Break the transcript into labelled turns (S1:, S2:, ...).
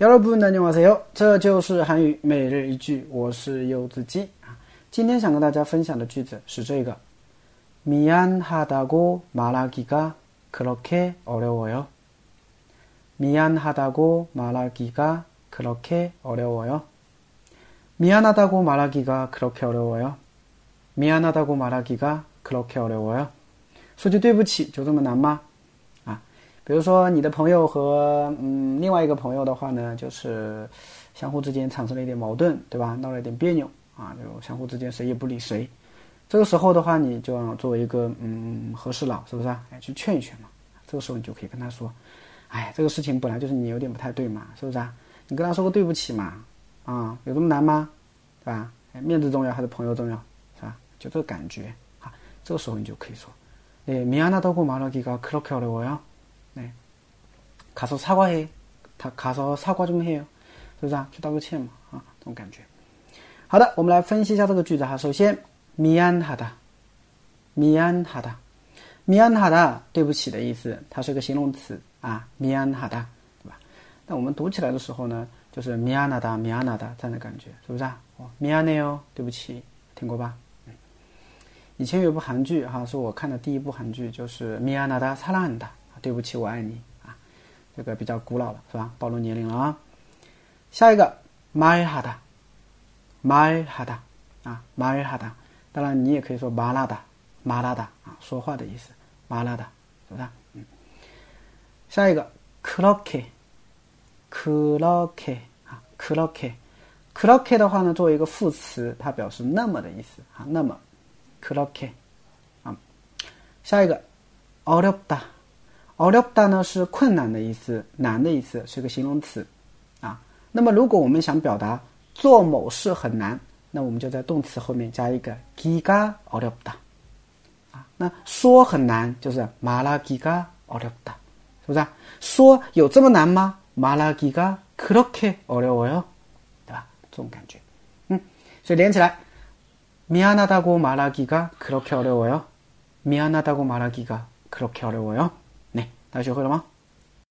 S1: 여러분안녕하세요，这就是韩语每日一句，我是柚子鸡啊。今天想跟大家分享的句子是这个：미안하다고말하기가그렇게어려워 요。 미안하다고말하기가그렇게어려워 요。 미안하다고말하기가그렇게어려워 요。 미안하다고말하기가그렇게어려워 요。 说句对不起就这么难吗？ 比如说，你的朋友和嗯另外一个朋友的话呢，就是相互之间产生了一点矛盾，对吧？闹了一点别扭啊，就相互之间谁也不理谁。这个时候的话，你就要作为一个嗯和事佬，是不是？哎，去劝一劝嘛。这个时候你就可以跟他说：“哎，这个事情本来就是你有点不太对嘛，是不是啊？你跟他说个对不起嘛，啊，有这么难吗？对吧？面子重要还是朋友重要，是吧？就这个感觉啊。这个时候你就可以说：“네미안하다고말하기가그렇게어려워 요。 ” 哎，가서사과 해， 他가서사과좀해 요， 是不是啊？去道个歉嘛，啊，这种感觉。好的，我们来分析一下这个句子哈。首先，미안하 다， 미안하 다， 미안하 다， 对不起的意思，它是个形容词啊，미안하 다， 对吧？那我们读起来的时候呢，就是미안하 다， 미안하 다这样的感觉，是不是啊？哦，미안해 요， 对不起，听过吧？以前有部韩剧哈，是我看的第一部韩剧，就是미안하다사랑한 다。 对不起，我爱你啊，这个比较古老了，是吧？暴露年龄了啊。下一个，my hada，my hada，啊，my hada，当然你也可以说麻辣的，麻辣的啊，说话的意思，麻辣的，是不是？嗯。下一个，clocky，clocky，啊，clocky，clocky 的话呢，作为一个副词，它表示那么的意思啊，那么，clocky，啊。下一个，어렵 다。 어렵다呢是困难的意思，难的意思，是个形容词，啊。那么如果我们想表达做某事很难，那我们就在动词后面加一个기가어렵 다， 啊。那说很难就是말하기가어렵 다， 是不是？说有这么难吗？말하기가그렇게어려워 요， 对吧？这种感觉，嗯。所以连起来，미안하다고말하기가그렇게어려워 요， 미안하다고말하기가그렇게어려워 요。 大家学会了吗？